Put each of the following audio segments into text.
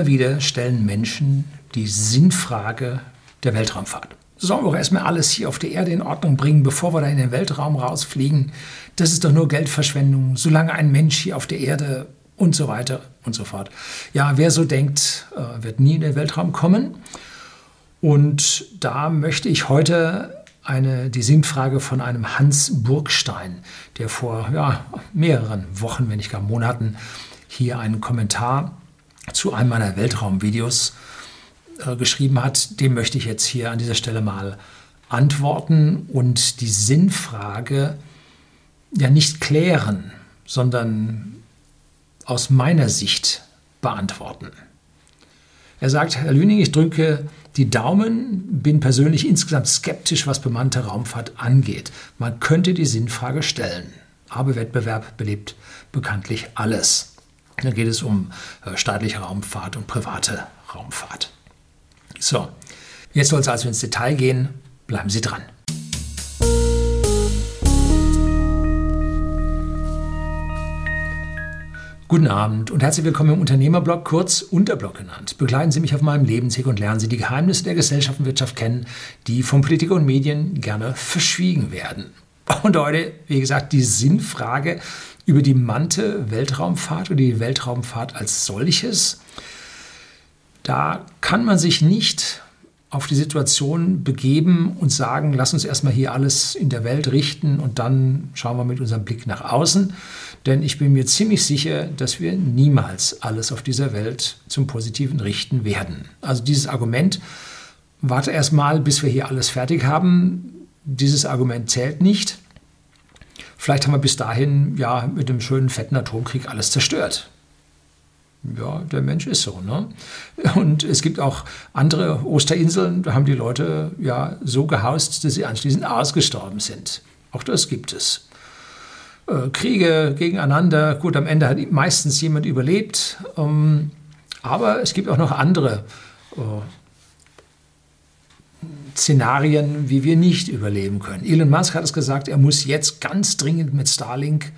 Immer wieder stellen Menschen die Sinnfrage der Weltraumfahrt. Sollen wir auch erstmal alles hier auf der Erde in Ordnung bringen, bevor wir da in den Weltraum rausfliegen? Das ist doch nur Geldverschwendung, solange ein Mensch hier auf der Erde und so weiter und so fort. Ja, wer so denkt, äh, wird nie in den Weltraum kommen. Und da möchte ich heute eine, die Sinnfrage von einem Hans Burgstein, der vor ja, mehreren Wochen, wenn nicht gar Monaten, hier einen Kommentar zu einem meiner Weltraumvideos äh, geschrieben hat, dem möchte ich jetzt hier an dieser Stelle mal antworten und die Sinnfrage ja nicht klären, sondern aus meiner Sicht beantworten. Er sagt, Herr Lüning, ich drücke die Daumen, bin persönlich insgesamt skeptisch, was bemannte Raumfahrt angeht. Man könnte die Sinnfrage stellen, aber Wettbewerb belebt bekanntlich alles. Dann geht es um äh, staatliche Raumfahrt und private Raumfahrt. So, jetzt soll es also ins Detail gehen. Bleiben Sie dran. Guten Abend und herzlich willkommen im Unternehmerblog, kurz Unterblog genannt. Begleiten Sie mich auf meinem Lebensweg und lernen Sie die Geheimnisse der Gesellschaft und Wirtschaft kennen, die von Politik und Medien gerne verschwiegen werden. Und heute, wie gesagt, die Sinnfrage über die Mante Weltraumfahrt oder die Weltraumfahrt als solches. Da kann man sich nicht auf die Situation begeben und sagen, lass uns erstmal hier alles in der Welt richten und dann schauen wir mit unserem Blick nach außen. Denn ich bin mir ziemlich sicher, dass wir niemals alles auf dieser Welt zum Positiven richten werden. Also dieses Argument, warte erstmal, bis wir hier alles fertig haben, dieses Argument zählt nicht. Vielleicht haben wir bis dahin ja mit dem schönen fetten Atomkrieg alles zerstört. Ja, der Mensch ist so. Ne? Und es gibt auch andere Osterinseln, da haben die Leute ja so gehaust, dass sie anschließend ausgestorben sind. Auch das gibt es. Äh, Kriege gegeneinander, gut, am Ende hat meistens jemand überlebt. Ähm, aber es gibt auch noch andere äh, Szenarien, wie wir nicht überleben können. Elon Musk hat es gesagt, er muss jetzt ganz dringend mit Starlink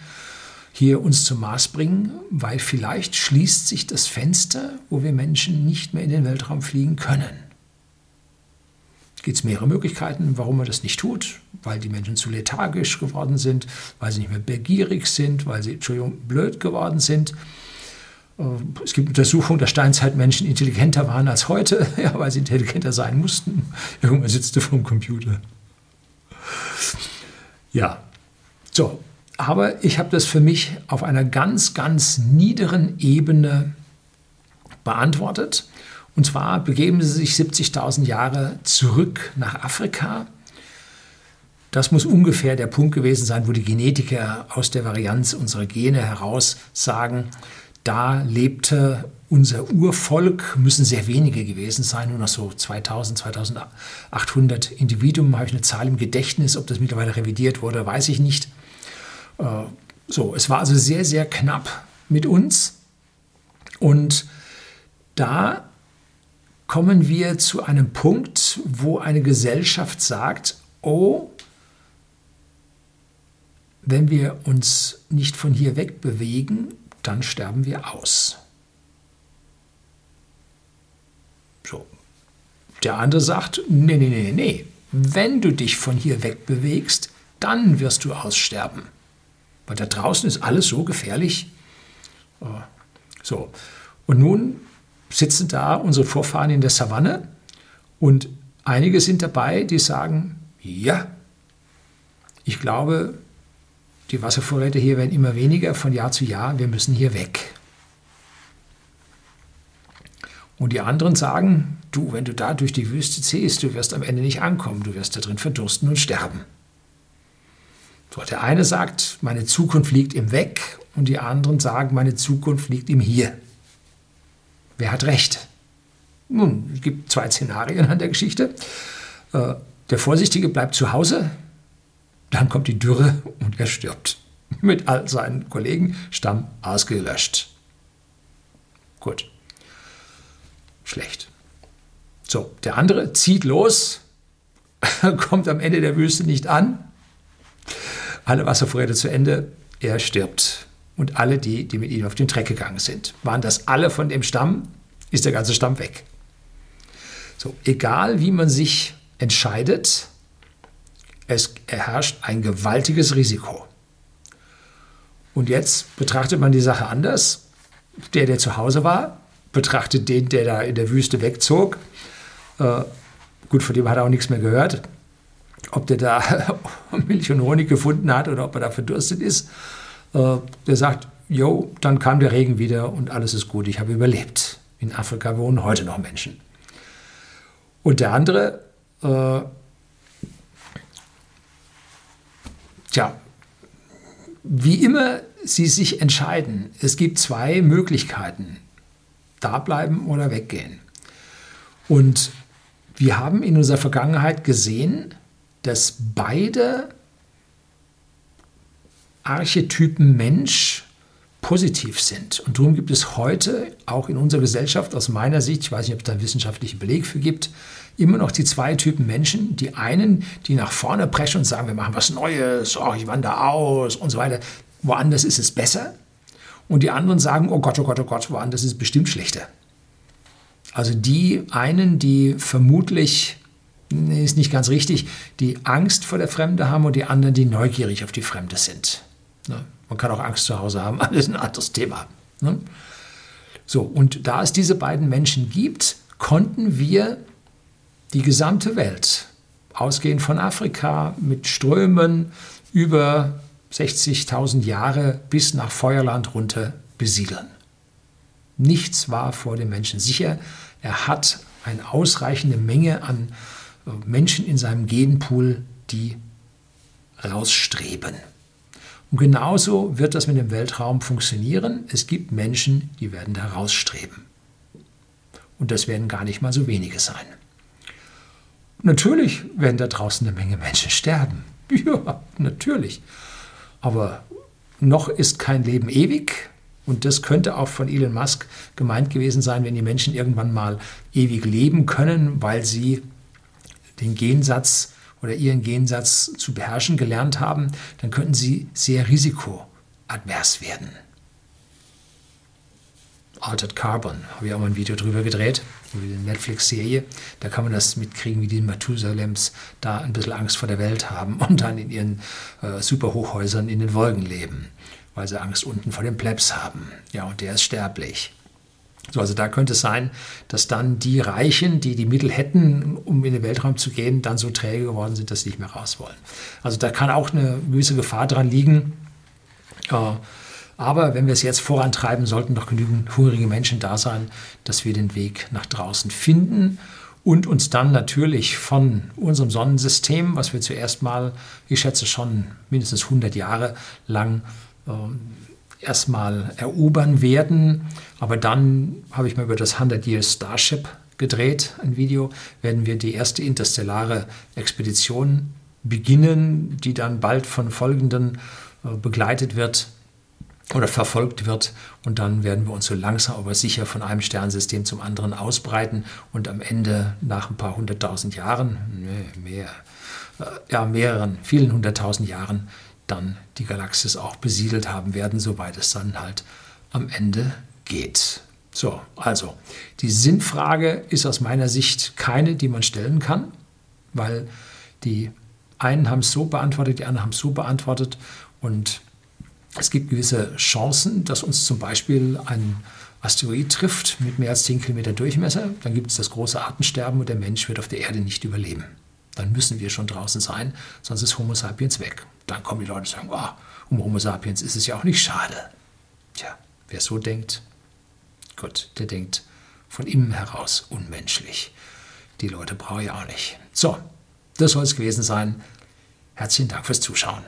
hier uns zum Mars bringen, weil vielleicht schließt sich das Fenster, wo wir Menschen nicht mehr in den Weltraum fliegen können. Gibt es mehrere Möglichkeiten, warum man das nicht tut? Weil die Menschen zu lethargisch geworden sind, weil sie nicht mehr begierig sind, weil sie, Entschuldigung, blöd geworden sind. Äh, es gibt Untersuchungen, dass Steinzeitmenschen intelligenter waren als heute, ja, weil sie intelligenter sein mussten. Irgendwann vor dem Computer. Ja, so, aber ich habe das für mich auf einer ganz, ganz niederen Ebene beantwortet. Und zwar begeben sie sich 70.000 Jahre zurück nach Afrika. Das muss ungefähr der Punkt gewesen sein, wo die Genetiker aus der Varianz unserer Gene heraus sagen, da lebte unser Urvolk, müssen sehr wenige gewesen sein, nur noch so 2000, 2800 Individuen, habe ich eine Zahl im Gedächtnis, ob das mittlerweile revidiert wurde, weiß ich nicht. Äh, so, es war also sehr, sehr knapp mit uns. Und da kommen wir zu einem Punkt, wo eine Gesellschaft sagt, oh, wenn wir uns nicht von hier wegbewegen, dann sterben wir aus. So. Der andere sagt, nee, nee, nee, nee, wenn du dich von hier wegbewegst, dann wirst du aussterben. Weil da draußen ist alles so gefährlich. Äh, so. Und nun sitzen da unsere Vorfahren in der Savanne und einige sind dabei, die sagen, ja, ich glaube, die Wasservorräte hier werden immer weniger von Jahr zu Jahr, wir müssen hier weg. Und die anderen sagen, du, wenn du da durch die Wüste ziehst, du wirst am Ende nicht ankommen, du wirst da drin verdursten und sterben. So, der eine sagt, meine Zukunft liegt im Weg und die anderen sagen, meine Zukunft liegt im Hier. Wer hat recht? Nun, es gibt zwei Szenarien an der Geschichte. Äh, der Vorsichtige bleibt zu Hause, dann kommt die Dürre und er stirbt. Mit all seinen Kollegen, Stamm ausgelöscht. Gut. Schlecht. So, der andere zieht los, kommt am Ende der Wüste nicht an, alle Wasservorräte zu Ende, er stirbt. Und alle die, die mit ihm auf den Treck gegangen sind. Waren das alle von dem Stamm? ist der ganze Stamm weg. So, egal wie man sich entscheidet, es herrscht ein gewaltiges Risiko. Und jetzt betrachtet man die Sache anders. Der, der zu Hause war, betrachtet den, der da in der Wüste wegzog. Äh, gut, von dem hat er auch nichts mehr gehört. Ob der da Milch und Honig gefunden hat oder ob er da verdurstet ist. Äh, der sagt, jo, dann kam der Regen wieder und alles ist gut, ich habe überlebt. In Afrika wohnen heute noch Menschen. Und der andere, äh, tja, wie immer Sie sich entscheiden, es gibt zwei Möglichkeiten, da bleiben oder weggehen. Und wir haben in unserer Vergangenheit gesehen, dass beide Archetypen Mensch positiv sind. Und darum gibt es heute auch in unserer Gesellschaft aus meiner Sicht, ich weiß nicht, ob es da einen wissenschaftlichen Beleg für gibt, immer noch die zwei Typen Menschen. Die einen, die nach vorne preschen und sagen, wir machen was Neues, oh, ich wandere aus und so weiter. Woanders ist es besser. Und die anderen sagen, oh Gott, oh Gott, oh Gott, woanders ist es bestimmt schlechter. Also die einen, die vermutlich, nee, ist nicht ganz richtig, die Angst vor der Fremde haben und die anderen, die neugierig auf die Fremde sind. Ne? Man kann auch Angst zu Hause haben, alles ein anderes Thema. Ne? So, und da es diese beiden Menschen gibt, konnten wir die gesamte Welt, ausgehend von Afrika mit Strömen über 60.000 Jahre bis nach Feuerland runter besiedeln. Nichts war vor dem Menschen sicher. Er hat eine ausreichende Menge an äh, Menschen in seinem Genpool, die rausstreben. Und genauso wird das mit dem Weltraum funktionieren. Es gibt Menschen, die werden da rausstreben. Und das werden gar nicht mal so wenige sein. Natürlich werden da draußen eine Menge Menschen sterben. Ja, natürlich. Aber noch ist kein Leben ewig. Und das könnte auch von Elon Musk gemeint gewesen sein, wenn die Menschen irgendwann mal ewig leben können, weil sie den Gensatz oder ihren Gensatz zu beherrschen gelernt haben, dann könnten sie sehr risikoadvers werden. Altered Carbon, habe ich auch mal ein Video drüber gedreht, über die Netflix-Serie. Da kann man das mitkriegen, wie die Mathusalems da ein bisschen Angst vor der Welt haben und dann in ihren äh, Superhochhäusern in den Wolken leben weil sie Angst unten vor dem Plebs haben. Ja, und der ist sterblich. So, also da könnte es sein, dass dann die Reichen, die die Mittel hätten, um in den Weltraum zu gehen, dann so träge geworden sind, dass sie nicht mehr raus wollen. Also da kann auch eine gewisse Gefahr dran liegen. Äh, aber wenn wir es jetzt vorantreiben, sollten doch genügend hungrige Menschen da sein, dass wir den Weg nach draußen finden und uns dann natürlich von unserem Sonnensystem, was wir zuerst mal, ich schätze schon mindestens 100 Jahre lang äh, erstmal erobern werden. Aber dann habe ich mal über das 100 Year Starship gedreht, ein Video, werden wir die erste interstellare Expedition beginnen, die dann bald von folgenden äh, begleitet wird oder verfolgt wird. Und dann werden wir uns so langsam aber sicher von einem Sternensystem zum anderen ausbreiten und am Ende nach ein paar hunderttausend Jahren, nee, mehr, äh, ja, mehreren, vielen hunderttausend Jahren dann die Galaxis auch besiedelt haben werden, soweit es dann halt am Ende geht. So, also die Sinnfrage ist aus meiner Sicht keine, die man stellen kann, weil die einen haben es so beantwortet, die anderen haben es so beantwortet und es gibt gewisse Chancen, dass uns zum Beispiel ein Asteroid trifft mit mehr als 10 Kilometer Durchmesser. Dann gibt es das große Artensterben und der Mensch wird auf der Erde nicht überleben dann müssen wir schon draußen sein, sonst ist Homo sapiens weg. Dann kommen die Leute und sagen, oh, um Homo sapiens ist es ja auch nicht schade. Tja, wer so denkt, Gott, der denkt von innen heraus unmenschlich. Die Leute brauche ich auch nicht. So, das soll es gewesen sein. Herzlichen Dank fürs Zuschauen.